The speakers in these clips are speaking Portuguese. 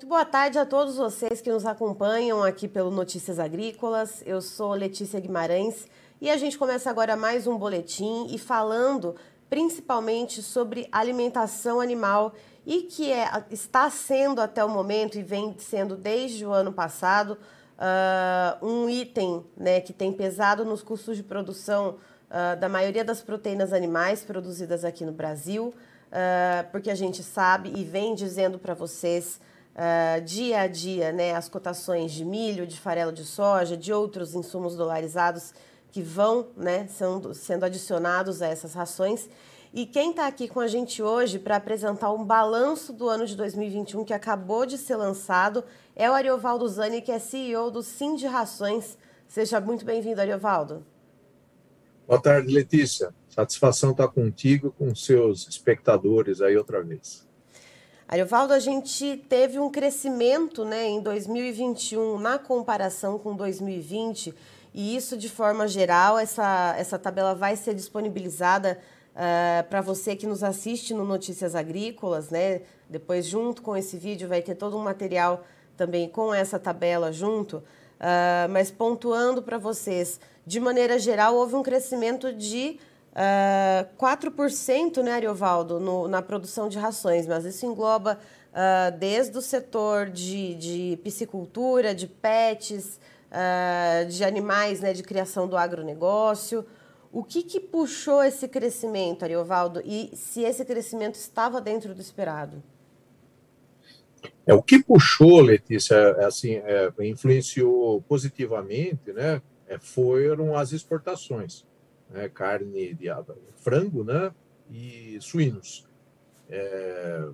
Muito boa tarde a todos vocês que nos acompanham aqui pelo Notícias Agrícolas. Eu sou Letícia Guimarães e a gente começa agora mais um boletim e falando principalmente sobre alimentação animal e que é, está sendo até o momento e vem sendo desde o ano passado uh, um item né, que tem pesado nos custos de produção uh, da maioria das proteínas animais produzidas aqui no Brasil, uh, porque a gente sabe e vem dizendo para vocês uh, dia a dia né, as cotações de milho, de farelo de soja, de outros insumos dolarizados que vão né, sendo, sendo adicionados a essas rações. E quem está aqui com a gente hoje para apresentar um balanço do ano de 2021 que acabou de ser lançado é o Ariovaldo Zani, que é CEO do Sim de Rações. Seja muito bem-vindo, Ariovaldo. Boa tarde, Letícia. Satisfação estar contigo, com seus espectadores aí outra vez. Ariovaldo, a gente teve um crescimento né, em 2021 na comparação com 2020, e isso de forma geral, essa, essa tabela vai ser disponibilizada uh, para você que nos assiste no Notícias Agrícolas, né? Depois, junto com esse vídeo, vai ter todo um material também com essa tabela junto. Uh, mas pontuando para vocês, de maneira geral, houve um crescimento de Uh, 4%, né, Ariovaldo, no, na produção de rações, mas isso engloba uh, desde o setor de, de piscicultura, de pets, uh, de animais, né, de criação do agronegócio. O que, que puxou esse crescimento, Ariovaldo, e se esse crescimento estava dentro do esperado? É, o que puxou, Letícia, é, assim, é, influenciou positivamente, né, é, foram as exportações né, carne de frango né, e suínos. É,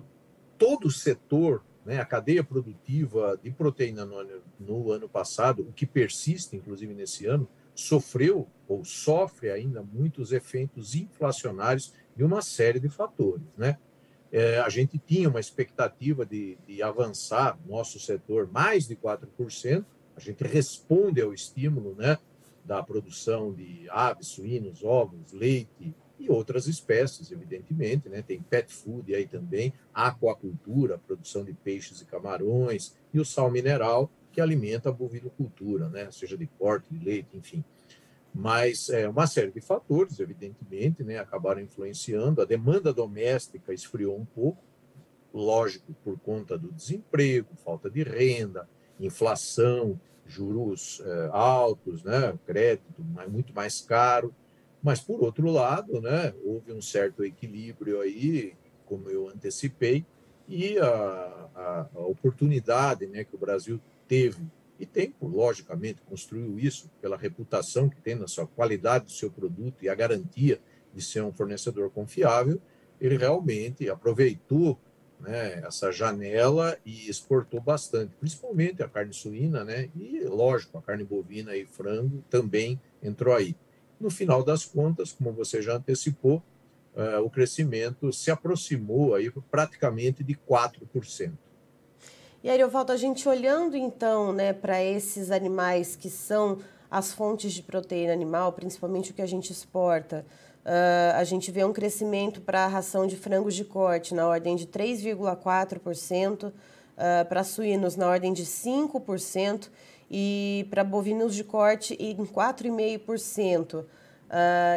todo o setor, né, a cadeia produtiva de proteína no ano, no ano passado, o que persiste, inclusive nesse ano, sofreu ou sofre ainda muitos efeitos inflacionários de uma série de fatores. Né? É, a gente tinha uma expectativa de, de avançar nosso setor mais de 4%, a gente responde ao estímulo né, da produção de aves, suínos, ovos, leite e outras espécies, evidentemente, né? Tem pet food aí também, aquacultura, produção de peixes e camarões, e o sal mineral, que alimenta a bovinocultura, né? Seja de corte, de leite, enfim. Mas é, uma série de fatores, evidentemente, né? Acabaram influenciando. A demanda doméstica esfriou um pouco, lógico, por conta do desemprego, falta de renda, inflação, juros é, altos, né, crédito muito mais caro, mas por outro lado, né, houve um certo equilíbrio aí, como eu antecipei, e a, a, a oportunidade, né, que o Brasil teve e tem, logicamente, construiu isso pela reputação que tem na sua qualidade do seu produto e a garantia de ser um fornecedor confiável, ele realmente aproveitou né, essa janela e exportou bastante, principalmente a carne suína, né, e lógico, a carne bovina e frango também entrou aí. No final das contas, como você já antecipou, uh, o crescimento se aproximou aí praticamente de 4%. E aí, Ariovaldo, a gente olhando então né, para esses animais que são as fontes de proteína animal, principalmente o que a gente exporta, Uh, a gente vê um crescimento para a ração de frangos de corte na ordem de 3,4%, uh, para suínos na ordem de 5% e para bovinos de corte em 4,5%. Uh,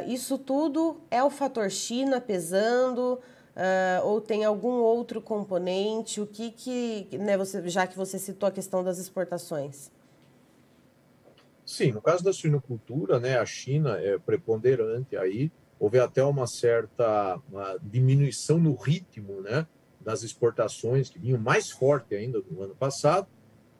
isso tudo é o fator China pesando ou tem algum outro componente? O que que, né, você, já que você citou a questão das exportações? Sim, no caso da suinocultura, né, a China é preponderante aí, houve até uma certa uma diminuição no ritmo né, das exportações, que vinham mais forte ainda do ano passado.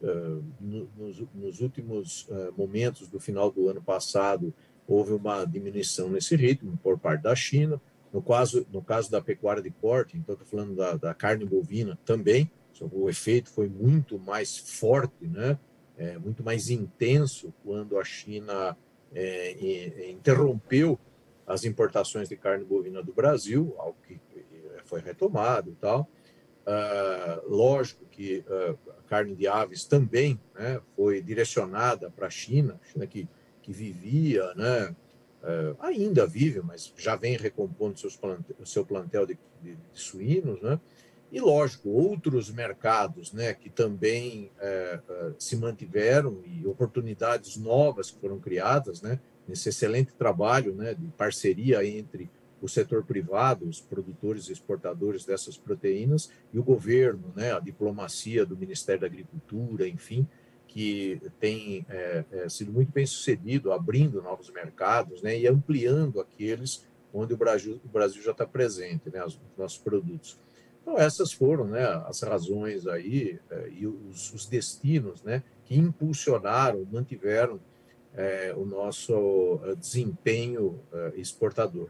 Uh, nos, nos, últimos uh, momentos do final do ano passado, houve uma diminuição nesse ritmo por parte da China. No caso, no caso da pecuária de corte, então estou falando da, da, carne bovina também, o efeito foi muito mais forte, né? É, muito mais intenso quando a China é, interrompeu as importações de carne bovina do Brasil, algo que foi retomado e tal. Uh, lógico que uh, a carne de aves também né, foi direcionada para a China, China que, que vivia, né, uh, ainda vive, mas já vem recompondo seus plantel, seu plantel de, de, de, suínos, né, E, lógico, outros mercados né, que também é, é, se mantiveram e oportunidades novas que foram criadas, né, nesse excelente trabalho né, de parceria entre o setor privado, os produtores e exportadores dessas proteínas, e o governo, né, a diplomacia do Ministério da Agricultura, enfim, que tem é, é, sido muito bem sucedido, abrindo novos mercados né, e ampliando aqueles onde o Brasil, o Brasil já está presente, né, os nossos produtos. Então, essas foram né, as razões aí é, e os, os, destinos né, que impulsionaram, mantiveram é, o nosso é, desempenho é, exportador.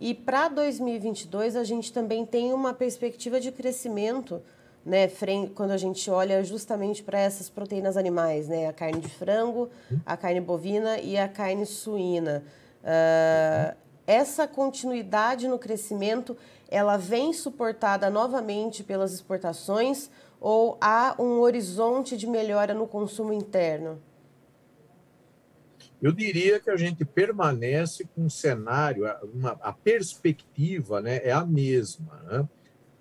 E para 2022, a gente também tem uma perspectiva de crescimento, né, quando a gente olha justamente para essas proteínas animais, né, a carne de frango, a carne bovina e a carne suína. Uh, essa continuidade no crescimento, ela vem suportada novamente pelas exportações ou há um horizonte de melhora no consumo interno? Eu diria que a gente permanece com um cenário, uma, a perspectiva né, é a mesma. Né?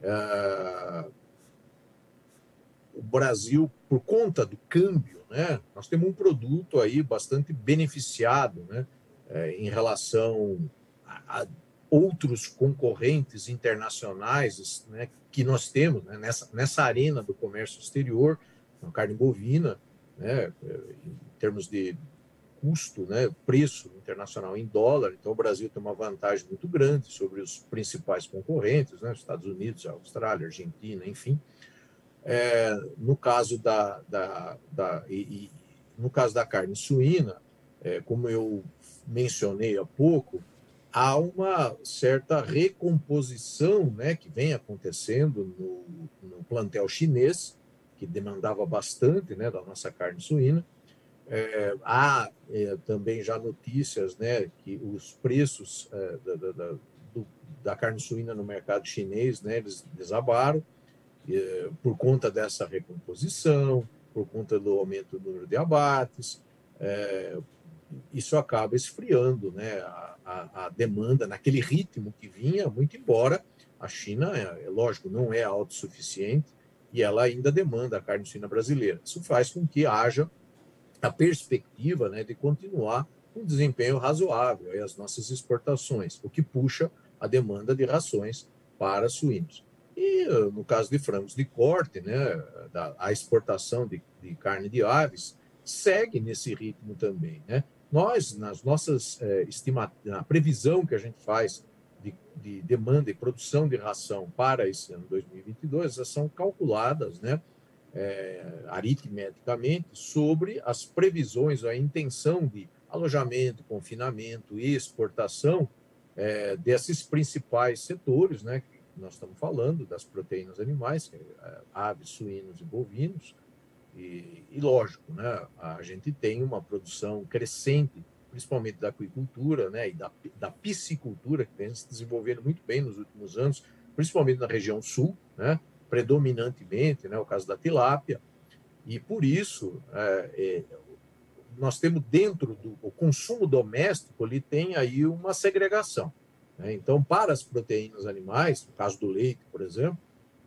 É, o Brasil, por conta do câmbio, né, nós temos um produto aí bastante beneficiado né, é, em relação a, a, outros concorrentes internacionais né, que nós temos né, nessa, nessa arena do comércio exterior, a carne bovina, né, em termos de custo, né, preço internacional em dólar. Então, o Brasil tem uma vantagem muito grande sobre os principais concorrentes, né, Estados Unidos, Austrália, Argentina, enfim. É, no caso da, da, da e, e, no caso da carne suína, é, como eu mencionei há pouco, há uma certa recomposição, né, que vem acontecendo no, no plantel chinês, que demandava bastante, né, da nossa carne suína é, há é, também já notícias né, que os preços é, da, da, do, da, carne suína no mercado chinês né, eles desabaram é, por conta dessa recomposição, por conta do aumento do número de abates. É, isso acaba esfriando né, a, a, a, demanda naquele ritmo que vinha, muito embora a China, é, é lógico, não é autossuficiente e ela ainda demanda a carne suína brasileira. Isso faz com que haja a perspectiva né, de continuar um desempenho razoável e as nossas exportações, o que puxa a demanda de rações para suínos. E no caso de frangos de corte, né, da, a exportação de, de, carne de aves segue nesse ritmo também. Né? Nós, nas nossas estimativas, na previsão que a gente faz de, de, demanda e produção de ração para esse ano 2022, elas são calculadas, né, é, aritmeticamente sobre as previsões, a intenção de alojamento, confinamento e exportação é, desses principais setores, né, que nós estamos falando, das proteínas animais, é, aves, suínos e bovinos, e, e, lógico, né, a gente tem uma produção crescente, principalmente da aquicultura né, e da, da piscicultura, que vem se desenvolvendo muito bem nos últimos anos, principalmente na região sul, né, predominantemente, né, o caso da tilápia, e por isso é, é, nós temos dentro do consumo doméstico, ele tem aí uma segregação. Né? Então, para as proteínas animais, no caso do leite, por exemplo,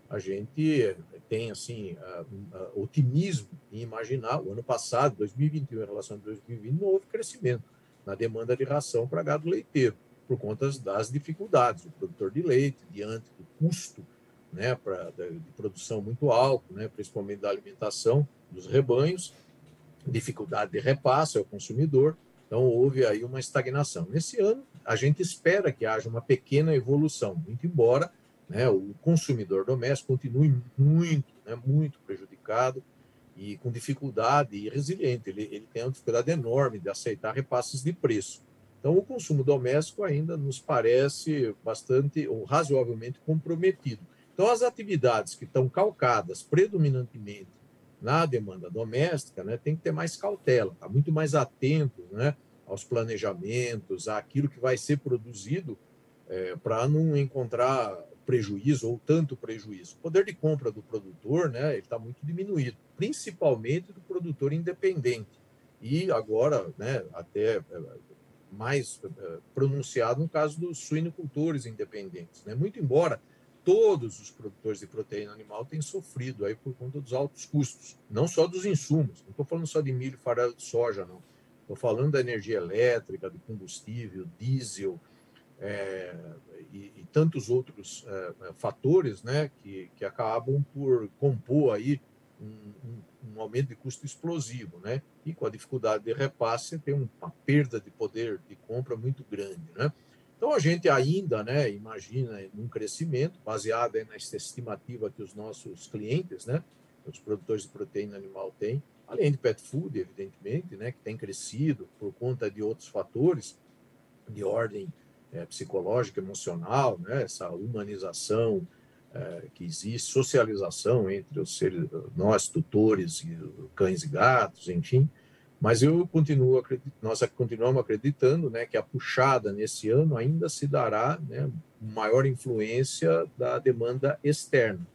a gente tem assim otimismo em imaginar o ano passado, 2021 em relação a 2020, não houve crescimento na demanda de ração para gado leiteiro por conta das dificuldades do produtor de leite diante do custo né, pra, de produção muito alto, né, principalmente da alimentação dos rebanhos, dificuldade de repasse ao consumidor, então houve aí uma estagnação. Nesse ano, a gente espera que haja uma pequena evolução, muito embora né, o consumidor doméstico continue muito, né, muito prejudicado e com dificuldade e resiliente. Ele, ele tem uma dificuldade enorme de aceitar repasses de preço. Então, o consumo doméstico ainda nos parece bastante ou razoavelmente comprometido. Então, as atividades que estão calcadas predominantemente na demanda doméstica, né, tem que ter mais cautela, tá muito mais atento né, aos planejamentos, àquilo que vai ser produzido, é, para não encontrar prejuízo ou tanto prejuízo. O poder de compra do produtor né, está muito diminuído, principalmente do produtor independente. E agora, né, até é, mais é, pronunciado no caso dos suinocultores independentes. Né? Muito embora todos os produtores de proteína animal têm sofrido aí por conta dos altos custos, não só dos insumos, não estou falando só de milho, farelo de soja, não. Estou falando da energia elétrica, do combustível, diesel é, e, e, tantos outros é, é, fatores né, que, que acabam por compor aí um, um, um, aumento de custo explosivo. Né? E com a dificuldade de repasse, tem uma perda de poder de compra muito grande. Né? Então, a gente ainda né, imagina um crescimento baseado nessa estimativa que os nossos clientes, né, os produtores de proteína animal têm, além de pet food, evidentemente, né, que tem crescido por conta de outros fatores de ordem é, psicológica, emocional, né, essa humanização é, que existe, socialização entre os seres, nós, tutores, cães e gatos, enfim. Mas eu continuo nós continuamos acreditando, né, que a puxada nesse ano ainda se dará, né, maior influência da demanda externa.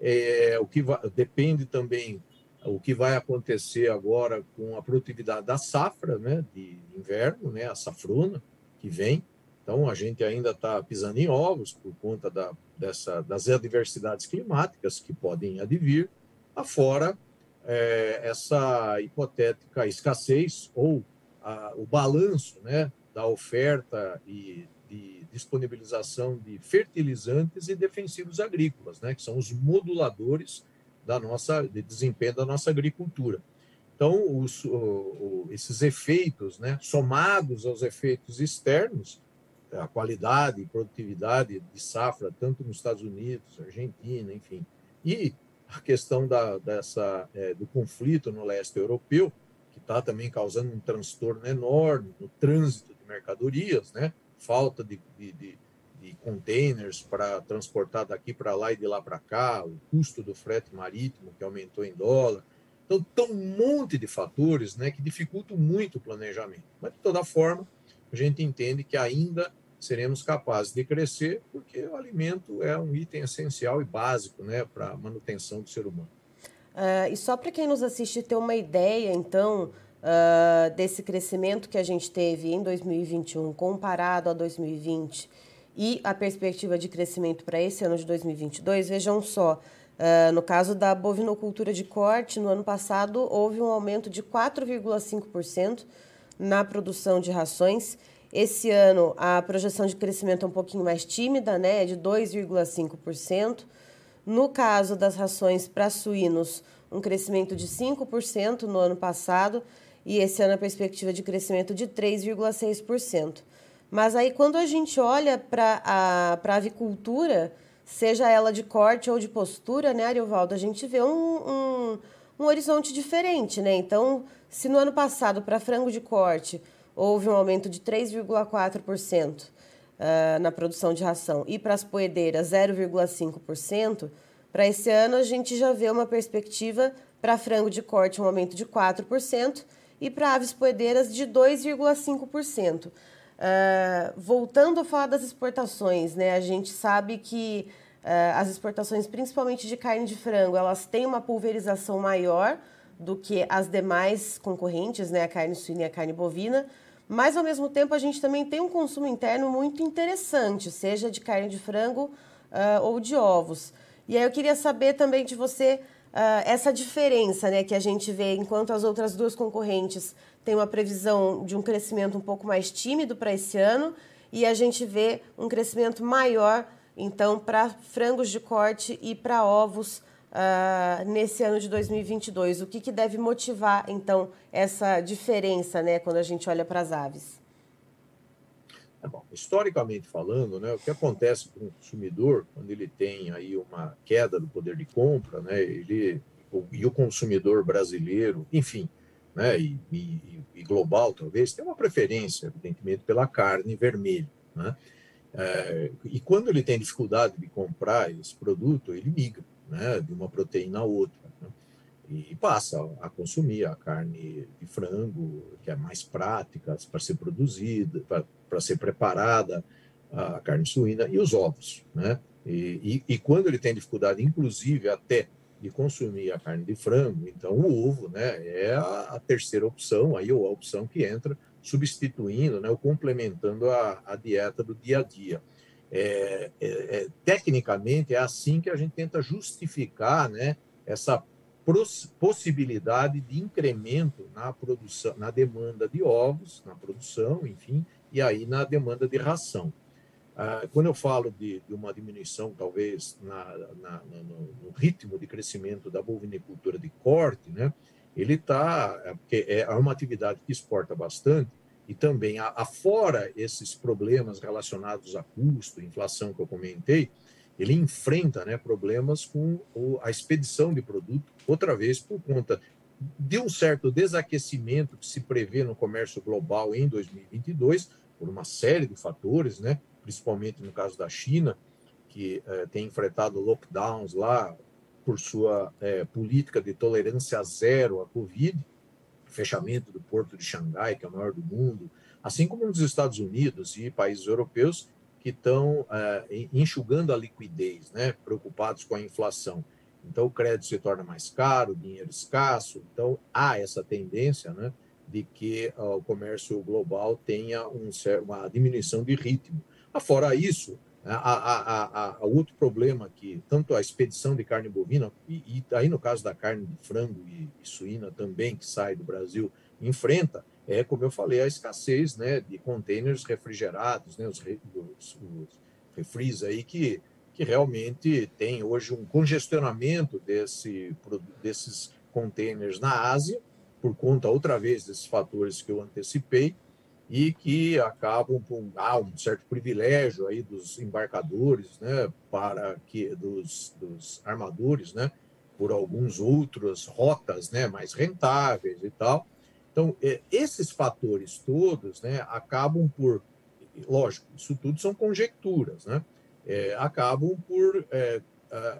É, o que depende também o que vai acontecer agora com a produtividade da safra né, de inverno, né, a safrona que vem. Então, a gente ainda está pisando em ovos por conta da, dessa, das adversidades climáticas que podem advir, afora é, essa hipotética escassez ou a, o balanço né, da oferta e de disponibilização de fertilizantes e defensivos agrícolas, né, que são os moduladores da nossa de desempenho da nossa agricultura. Então, os, o, esses efeitos, né, somados aos efeitos externos, a qualidade e produtividade de safra, tanto nos Estados Unidos, Argentina, enfim, e a questão da, dessa, é, do conflito no leste europeu, que está também causando um transtorno enorme no trânsito de mercadorias, né? falta de, de, de de containers para transportar daqui para lá e de lá para cá, o custo do frete marítimo que aumentou em dólar. Então, tem um monte de fatores né, que dificultam muito o planejamento. Mas, de toda forma, a gente entende que ainda seremos capazes de crescer, porque o alimento é um item essencial e básico né, para a manutenção do ser humano. Uh, e só para quem nos assiste ter uma ideia, então, uh, desse crescimento que a gente teve em 2021 comparado a 2020 e a perspectiva de crescimento para esse ano de 2022, vejam só, uh, no caso da bovinocultura de corte, no ano passado houve um aumento de 4,5% na produção de rações. Esse ano a projeção de crescimento é um pouquinho mais tímida, né, é de 2,5%. No caso das rações para suínos, um crescimento de 5% no ano passado e esse ano a perspectiva de crescimento de 3,6%. Mas aí, quando a gente olha para a pra avicultura, seja ela de corte ou de postura, né, Ariovaldo, a gente vê um, um, um horizonte diferente, né? Então, se no ano passado, para frango de corte, houve um aumento de 3,4% uh, ah, na produção de ração e para as poedeiras 0,5%, para esse ano a gente já vê uma perspectiva para frango de corte um aumento de 4% e para aves poedeiras de 2,5%. Uh, voltando a falar das exportações, né? A gente sabe que uh, as exportações, principalmente de carne de frango, elas têm uma pulverização maior do que as demais concorrentes, né? A carne suína e a carne bovina. Mas, ao mesmo tempo, a gente também tem um consumo interno muito interessante, seja de carne de frango uh, ou de ovos. E aí eu queria saber também de você essa diferença né, que a gente vê enquanto as outras duas concorrentes tem uma previsão de um crescimento um pouco mais tímido para esse ano e a gente vê um crescimento maior, então, para frangos de corte e para ovos uh, nesse ano de 2022. O que, que deve motivar, então, essa diferença né, quando a gente olha para as aves? É bom, historicamente falando, né, o que acontece com o consumidor quando ele tem aí uma queda do poder de compra, né, ele, e o consumidor brasileiro, enfim, né, e, e, e, global talvez, tem uma preferência, evidentemente, pela carne vermelha. Né? É, e quando ele tem dificuldade de comprar esse produto, ele migra né, de uma proteína a outra. Né? E passa a consumir a carne de frango, que é mais prática para ser produzida, para ser preparada, a carne suína e os ovos. Né? E, e, e quando ele tem dificuldade, inclusive até de consumir a carne de frango, então o ovo né, é a, a terceira opção, aí, ou a opção que entra substituindo né, ou complementando a, a dieta do dia a dia. É, é, é, tecnicamente, é assim que a gente tenta justificar né, essa possibilidade de incremento na produção, na demanda de ovos, na produção, enfim, e aí na demanda de ração. Ah, quando eu falo de, de, uma diminuição, talvez, na, na, no, no, ritmo de crescimento da bovinicultura de corte, né, ele está, é, porque é uma atividade que exporta bastante, e também, afora esses problemas relacionados a custo, inflação que eu comentei, ele enfrenta né, problemas com a expedição de produto, outra vez por conta de um certo desaquecimento que se prevê no comércio global em 2022, por uma série de fatores, né, principalmente no caso da China, que eh, tem enfrentado lockdowns lá por sua eh, política de tolerância zero à Covid, fechamento do porto de Xangai, que é o maior do mundo, assim como nos Estados Unidos e países europeus que estão eh, enxugando a liquidez, né, preocupados com a inflação. Então, o crédito se torna mais caro, dinheiro escasso. Então, há essa tendência né, de que uh, o comércio global tenha um, uma diminuição de ritmo. Fora isso, a, a, a, outro problema que tanto a expedição de carne bovina, e, e aí no caso da carne de frango e, e, suína também, que sai do Brasil, enfrenta, é, como eu falei, a escassez né, de contêineres refrigerados, né, os, os, os refris aí que que realmente tem hoje um congestionamento desse, desses containers na Ásia, por conta, outra vez, desses fatores que eu antecipei, e que acabam com ah, um certo privilégio aí dos embarcadores, né, para que dos, dos armadores, né, por alguns outras rotas, né, mais rentáveis e tal. Então, é, esses fatores todos, né, acabam por, lógico, isso tudo são conjecturas, né, é, acabam por é,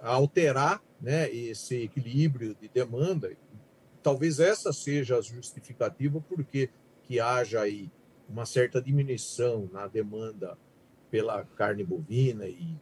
alterar né, esse equilíbrio de demanda. Talvez essa seja a justificativa porque que haja aí uma certa diminuição na demanda pela carne bovina e,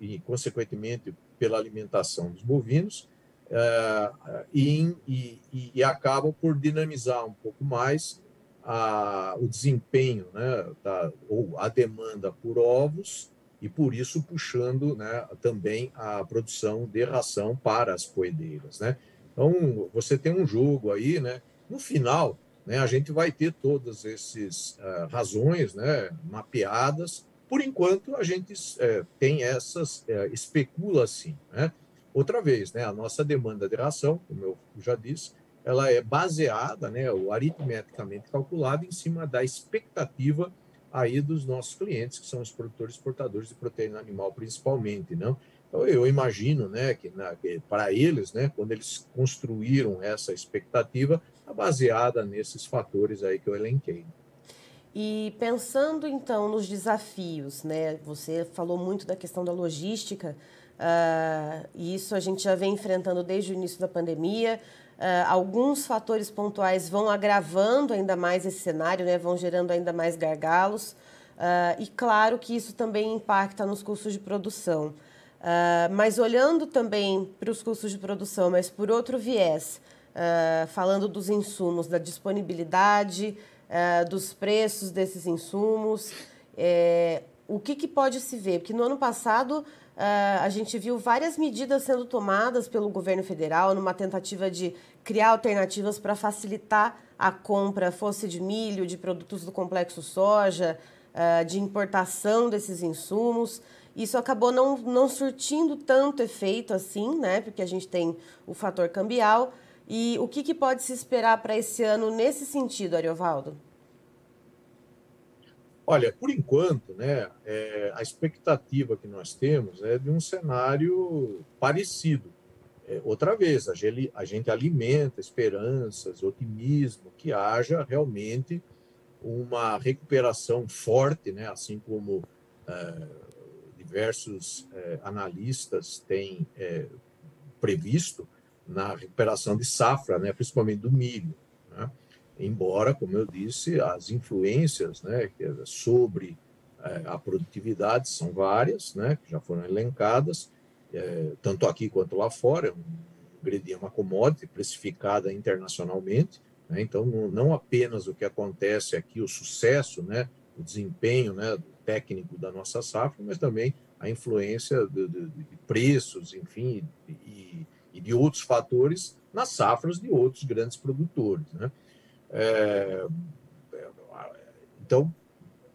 e consequentemente, pela alimentação dos bovinos, uh, e, e, e, acaba por dinamizar um pouco mais a, o desempenho, né, da, ou a demanda por ovos e por isso puxando né, também a produção de ração para as poedeiras. Né? Então, você tem um jogo aí, né? no final, né, a gente vai ter todas essas uh, razões né, mapeadas. Por enquanto, a gente uh, tem essas, uh, especula assim. Né? Outra vez, né, a nossa demanda de ração, como eu já disse, ela é baseada, né, ou aritmeticamente calculada, em cima da expectativa aí dos nossos clientes, que são os produtores exportadores de proteína animal, principalmente, não? Então, eu imagino, né, que, que para eles, né, quando eles construíram essa expectativa, baseada nesses fatores aí que eu elenquei. E pensando então nos desafios, né? Você falou muito da questão da logística, uh, e isso a gente já vem enfrentando desde o início da pandemia. Uh, alguns fatores pontuais vão agravando ainda mais esse cenário, né, vão gerando ainda mais gargalos. Uh, e claro que isso também impacta nos custos de produção. Mas olhando também para os custos de produção, mas por outro viés, falando dos insumos, da disponibilidade, dos preços desses insumos, é, o que, que pode se ver? Porque no ano passado Uh, a gente viu várias medidas sendo tomadas pelo governo federal numa tentativa de criar alternativas para facilitar a compra, fosse de milho, de produtos do complexo soja, uh, de importação desses insumos. Isso acabou não, não surtindo tanto efeito assim, né? Porque a gente tem o fator cambial. E o que, que pode se esperar para esse ano nesse sentido, Ariovaldo? Olha, por enquanto, né, é, a expectativa que nós temos é de um cenário parecido. É, outra vez, a gente, a gente alimenta esperanças, otimismo, que haja realmente uma recuperação forte, né, assim como é, diversos é, analistas têm é, previsto na recuperação de safra, né, principalmente do milho. Né? embora, como eu disse, as influências né, sobre é, a produtividade são várias, né, que já foram elencadas, é, tanto aqui quanto lá fora, é um ingrediente, uma commodity precificada internacionalmente, né, então não, apenas o que acontece aqui, o sucesso né, o desempenho né, técnico da nossa safra, mas também a influência de, de, de preços, enfim, e, e, de outros fatores nas safras de outros grandes produtores. Né? É, então,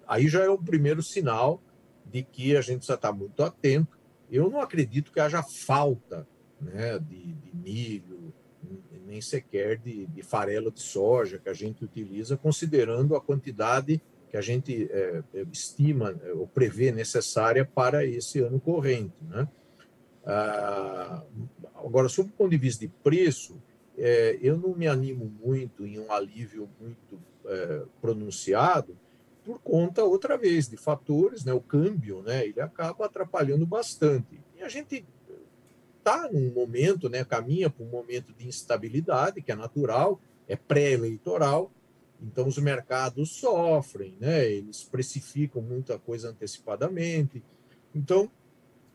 aí já é o primeiro sinal de que a gente precisa estar muito atento. Eu não acredito que haja falta né, de, de milho, nem sequer de, de, farelo de soja que a gente utiliza, considerando a quantidade que a gente é, estima é, ou prevê necessária para esse ano corrente. Né? Ah, agora, sob o ponto de vista de preço, é, eu não me animo muito em um alívio muito é, pronunciado, por conta, outra vez, de fatores, né? o câmbio, né? ele acaba atrapalhando bastante. E a gente está num momento, né? caminha para um momento de instabilidade, que é natural, é pré-eleitoral, então os mercados sofrem, né? eles precificam muita coisa antecipadamente. Então,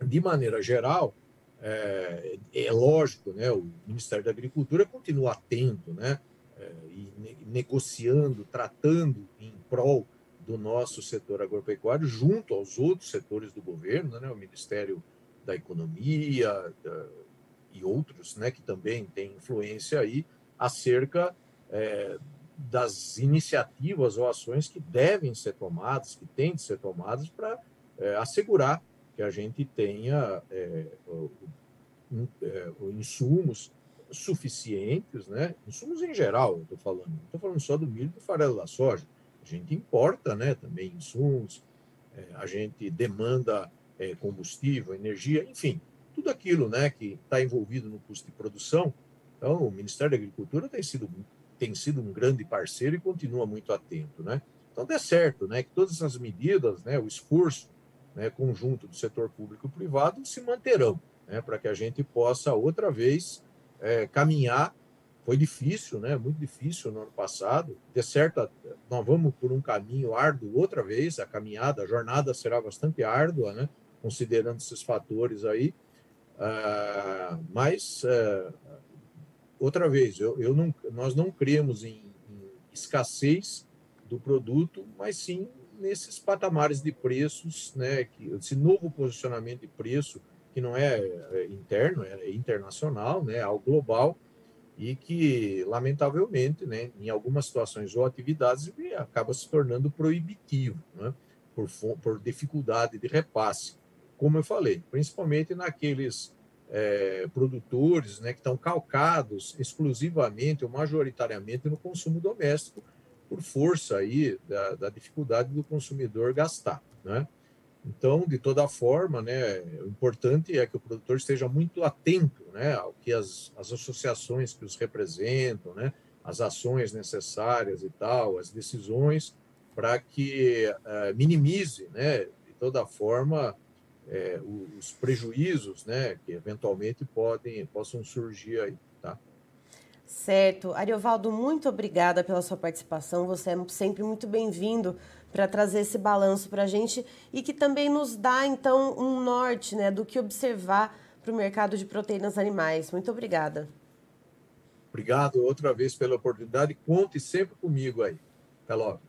de maneira geral, é, é lógico, né? o Ministério da Agricultura continua atento né? É, e ne negociando, tratando em prol do nosso setor agropecuário junto aos outros setores do governo, né, o Ministério da Economia da, e outros, né, que também têm influência aí acerca é, das iniciativas ou ações que devem ser tomadas, que têm de ser tomadas para é, assegurar a gente tenha é, é, insumos suficientes, né? Insumos em geral, estou falando, não estou falando só do milho do farelo da soja a gente importa né, também insumos, é, a gente demanda é, combustível, energia, enfim, tudo aquilo né, que está envolvido no custo de produção. Então, o Ministério da Agricultura tem sido, tem sido um grande parceiro e continua muito atento. Né? Então, dê certo né, que todas essas medidas, né, o esforço né, conjunto do setor público e privado se manterão, né, para que a gente possa outra vez é, caminhar foi difícil, né? Muito difícil no ano passado. De certo, nós vamos por um caminho árduo outra vez. A caminhada, a jornada será bastante árdua, né? Considerando esses fatores aí. Uh, mas, uh, outra vez, eu, eu não, nós não cremos em, em, escassez do produto, mas sim nesses patamares de preços, né? Que, esse novo posicionamento de preço, que não é, é interno, é internacional, né? Ao global e que, lamentavelmente, né, em algumas situações ou atividades, acaba se tornando proibitivo, né, por, por dificuldade de repasse. Como eu falei, principalmente naqueles é, produtores né, que estão calcados exclusivamente ou majoritariamente no consumo doméstico, por força aí da, da dificuldade do consumidor gastar. Né? Então, de toda forma, né, o importante é que o produtor esteja muito atento né, ao que as, as associações que os representam, né, as ações necessárias e tal, as decisões, para que uh, minimize, né, de toda forma, é, os prejuízos né, que eventualmente podem, possam surgir aí. Certo. Ariovaldo, muito obrigada pela sua participação. Você é sempre muito bem-vindo para trazer esse balanço para a gente e que também nos dá, então, um norte né, do que observar para o mercado de proteínas animais. Muito obrigada. Obrigado outra vez pela oportunidade. Conte sempre comigo aí. Até logo.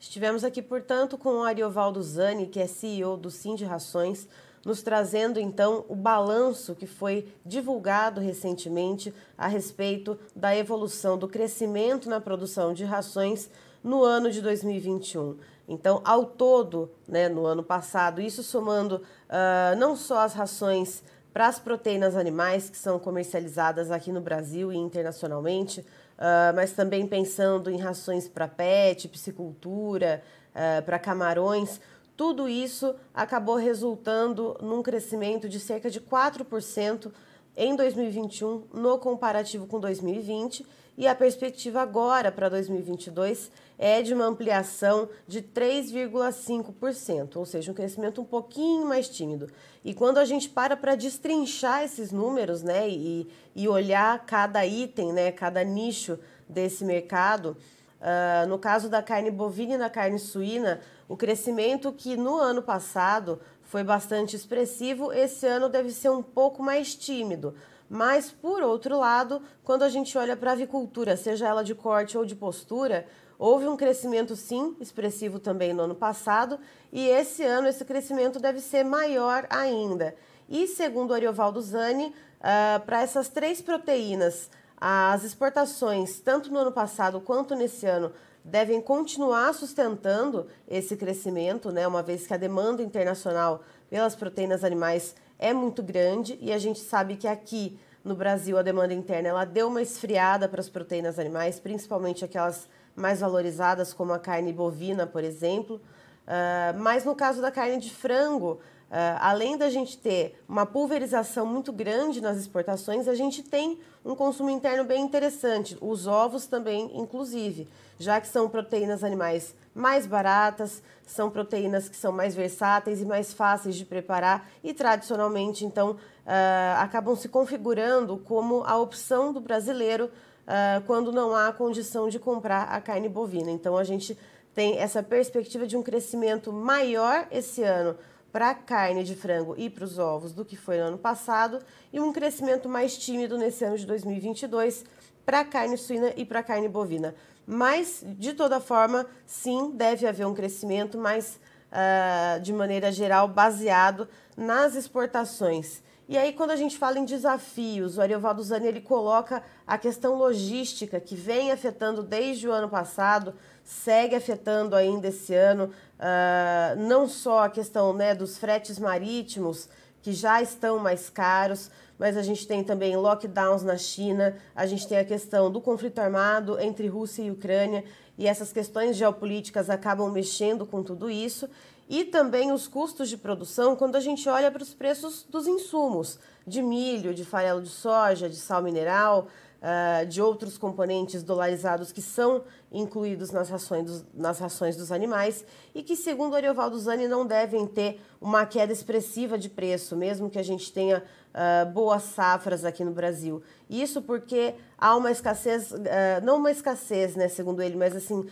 Estivemos aqui, portanto, com o Ariovaldo Zani, que é CEO do Sim de Rações, nos trazendo então o balanço que foi divulgado recentemente a respeito da evolução do crescimento na produção de rações no ano de 2021. Então, ao todo, né, no ano passado, isso somando uh, não só as rações para as proteínas animais que são comercializadas aqui no Brasil e internacionalmente, uh, mas também pensando em rações para pet, piscicultura, uh, para camarões, tudo isso acabou resultando num crescimento de cerca de 4% em 2021 no comparativo com 2020 e a perspectiva agora para 2022 é de uma ampliação de 3,5%, ou seja, um crescimento um pouquinho mais tímido. E quando a gente para para destrinchar esses números, né, e, e olhar cada item, né, cada nicho desse mercado, uh, no caso da carne bovina e da carne suína, o crescimento que no ano passado foi bastante expressivo, esse ano deve ser um pouco mais tímido. Mas, por outro lado, quando a gente olha para a avicultura, seja ela de corte ou de postura, houve um crescimento sim expressivo também no ano passado e esse ano esse crescimento deve ser maior ainda. E segundo o Ariovaldo Zani, uh, para essas três proteínas, as exportações, tanto no ano passado quanto nesse ano, devem continuar sustentando esse crescimento, né, uma vez que a demanda internacional pelas proteínas animais é muito grande e a gente sabe que aqui no Brasil a demanda interna ela deu uma esfriada para as proteínas animais, principalmente aquelas mais valorizadas como a carne bovina, por exemplo. Uh, mas no caso da carne de frango, Uh, além da gente ter uma pulverização muito grande nas exportações, a gente tem um consumo interno bem interessante, os ovos também, inclusive, já que são proteínas animais mais baratas, são proteínas que são mais versáteis e mais fáceis de preparar e tradicionalmente, então, uh, acabam se configurando como a opção do brasileiro uh, quando não há condição de comprar a carne bovina. Então, a gente tem essa perspectiva de um crescimento maior esse ano para a carne de frango e para os ovos do que foi no ano passado e um crescimento mais tímido nesse ano de 2022 para a carne suína e para a carne bovina. Mas, de toda forma, sim, deve haver um crescimento, mas uh, de maneira geral baseado nas exportações. E aí, quando a gente fala em desafios, o Ariovaldo Zani ele coloca a questão logística, que vem afetando desde o ano passado, segue afetando ainda esse ano, uh, não só a questão né, dos fretes marítimos, que já estão mais caros, mas a gente tem também lockdowns na China, a gente tem a questão do conflito armado entre Rússia e Ucrânia, e essas questões geopolíticas acabam mexendo com tudo isso, e também os custos de produção quando a gente olha para os preços dos insumos, de milho, de farelo de soja, de sal mineral, uh, de outros componentes dolarizados que são incluídos nas rações, dos, nas rações dos animais e que, segundo Ariovaldo Zani, não devem ter uma queda expressiva de preço, mesmo que a gente tenha uh, boas safras aqui no Brasil. Isso porque há uma escassez, uh, não uma escassez, né, segundo ele, mas assim,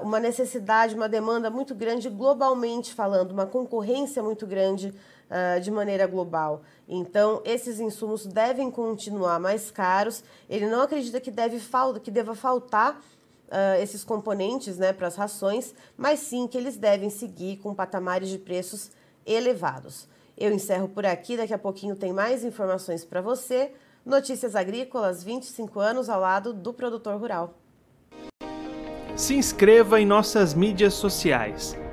uma necessidade, uma demanda muito grande globalmente falando, uma concorrência muito grande uh, de maneira global. Então, esses insumos devem continuar mais caros. Ele não acredita que, deve que deva faltar uh, esses componentes né, para as rações, mas sim que eles devem seguir com patamares de preços elevados. Eu encerro por aqui, daqui a pouquinho tem mais informações para você. Notícias Agrícolas, 25 anos ao lado do produtor rural. Se inscreva em nossas mídias sociais.